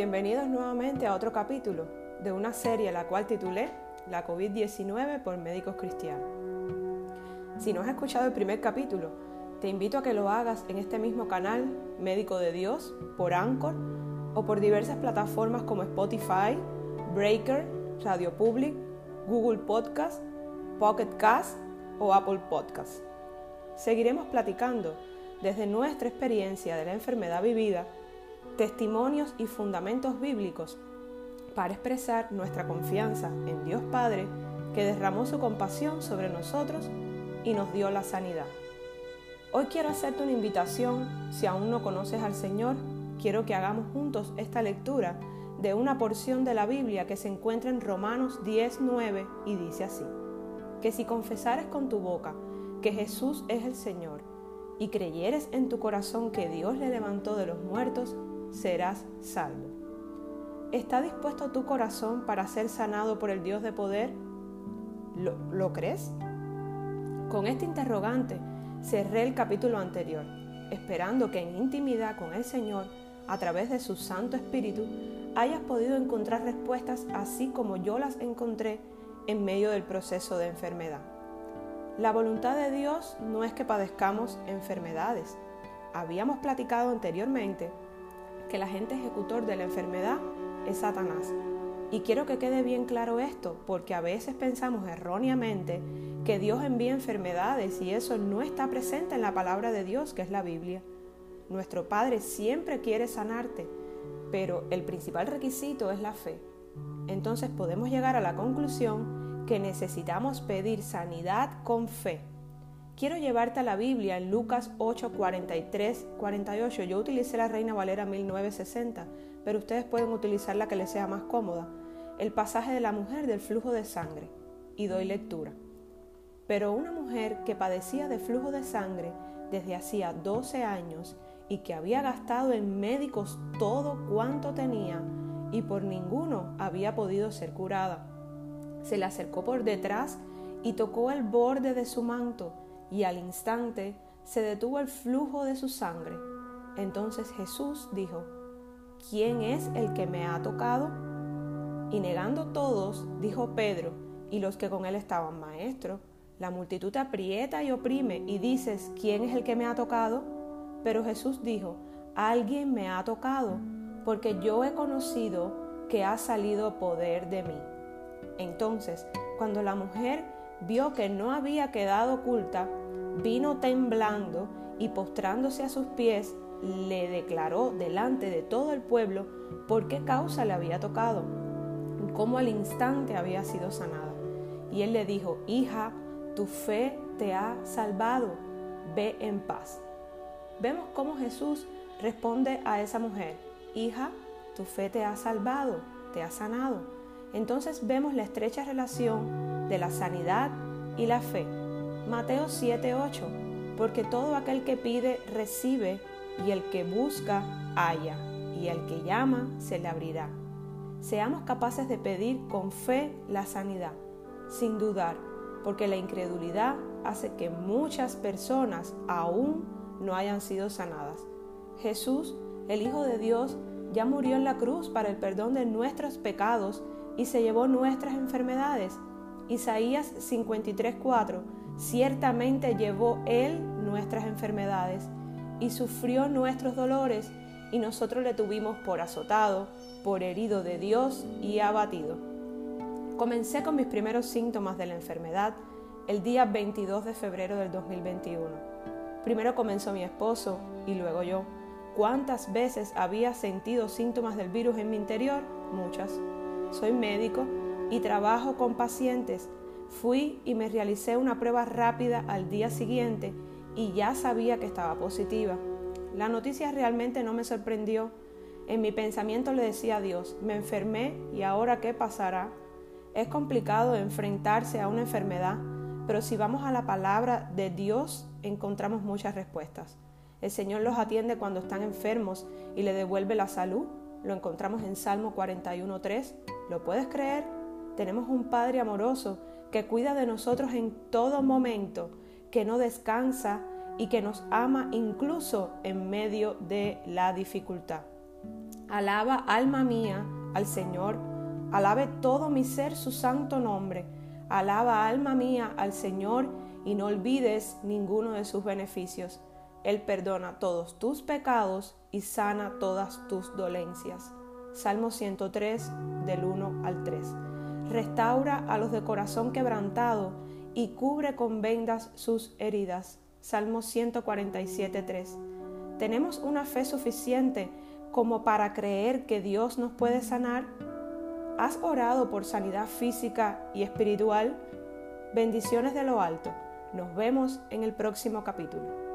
Bienvenidos nuevamente a otro capítulo de una serie la cual titulé La COVID-19 por médicos cristianos. Si no has escuchado el primer capítulo, te invito a que lo hagas en este mismo canal, Médico de Dios, por Anchor o por diversas plataformas como Spotify, Breaker, Radio Public, Google Podcast, Pocket Cast o Apple Podcast. Seguiremos platicando desde nuestra experiencia de la enfermedad vivida testimonios y fundamentos bíblicos para expresar nuestra confianza en Dios Padre que derramó su compasión sobre nosotros y nos dio la sanidad. Hoy quiero hacerte una invitación, si aún no conoces al Señor, quiero que hagamos juntos esta lectura de una porción de la Biblia que se encuentra en Romanos 10, 9 y dice así, que si confesares con tu boca que Jesús es el Señor y creyeres en tu corazón que Dios le levantó de los muertos, serás salvo. ¿Está dispuesto tu corazón para ser sanado por el Dios de poder? ¿Lo, crees? Con este interrogante cerré el capítulo anterior, esperando que en intimidad con el Señor, a través de su Santo Espíritu, hayas podido encontrar respuestas así como yo las encontré en medio del proceso de enfermedad. La voluntad de Dios no es que padezcamos enfermedades. Habíamos platicado anteriormente que el agente ejecutor de la enfermedad es Satanás. Y quiero que quede bien claro esto, porque a veces pensamos erróneamente que Dios envía enfermedades y eso no está presente en la palabra de Dios, que es la Biblia. Nuestro Padre siempre quiere sanarte, pero el principal requisito es la fe. Entonces podemos llegar a la conclusión que necesitamos pedir sanidad con fe Quiero llevarte a la Biblia en Lucas 8, 43, 48. Yo utilicé la Reina Valera 1960, pero ustedes pueden utilizar la que les sea más cómoda. El pasaje de la mujer del flujo de sangre. Y doy lectura. Pero una mujer que padecía de flujo de sangre desde hacía 12 años y que había gastado en médicos todo cuanto tenía y por ninguno había podido ser curada. Se le acercó por detrás y tocó el borde de su manto y al instante se detuvo el flujo de su sangre. Entonces Jesús dijo, ¿quién es el que me ha tocado? Y negando todos, dijo Pedro y los que con él estaban, maestro, la multitud aprieta y oprime y dices, ¿quién es el que me ha tocado? Pero Jesús dijo, alguien me ha tocado, porque yo he conocido que ha salido poder de mí. Entonces, cuando la mujer vio que no había quedado oculta, vino temblando y postrándose a sus pies, le declaró delante de todo el pueblo por qué causa le había tocado, cómo al instante había sido sanada. Y él le dijo, hija, tu fe te ha salvado, ve en paz. Vemos cómo Jesús responde a esa mujer, hija, tu fe te ha salvado, te ha sanado. Entonces vemos la estrecha relación de la sanidad y la fe. Mateo 7:8, porque todo aquel que pide recibe, y el que busca halla, y el que llama se le abrirá. Seamos capaces de pedir con fe la sanidad, sin dudar, porque la incredulidad hace que muchas personas aún no hayan sido sanadas. Jesús, el Hijo de Dios, ya murió en la cruz para el perdón de nuestros pecados y se llevó nuestras enfermedades. Isaías 53:4 Ciertamente llevó Él nuestras enfermedades y sufrió nuestros dolores y nosotros le tuvimos por azotado, por herido de Dios y abatido. Comencé con mis primeros síntomas de la enfermedad el día 22 de febrero del 2021. Primero comenzó mi esposo y luego yo. ¿Cuántas veces había sentido síntomas del virus en mi interior? Muchas. Soy médico y trabajo con pacientes Fui y me realicé una prueba rápida al día siguiente y ya sabía que estaba positiva. La noticia realmente no me sorprendió. En mi pensamiento le decía a Dios, me enfermé y ahora qué pasará. Es complicado enfrentarse a una enfermedad, pero si vamos a la palabra de Dios encontramos muchas respuestas. El Señor los atiende cuando están enfermos y le devuelve la salud. Lo encontramos en Salmo 41.3. ¿Lo puedes creer? Tenemos un Padre amoroso que cuida de nosotros en todo momento, que no descansa y que nos ama incluso en medio de la dificultad. Alaba, alma mía, al Señor. Alabe todo mi ser su santo nombre. Alaba, alma mía, al Señor y no olvides ninguno de sus beneficios. Él perdona todos tus pecados y sana todas tus dolencias. Salmo 103 del 1 al 3. Restaura a los de corazón quebrantado y cubre con vendas sus heridas. Salmo 147 3. Tenemos una fe suficiente como para creer que Dios nos puede sanar. ¿Has orado por sanidad física y espiritual? Bendiciones de lo alto. Nos vemos en el próximo capítulo.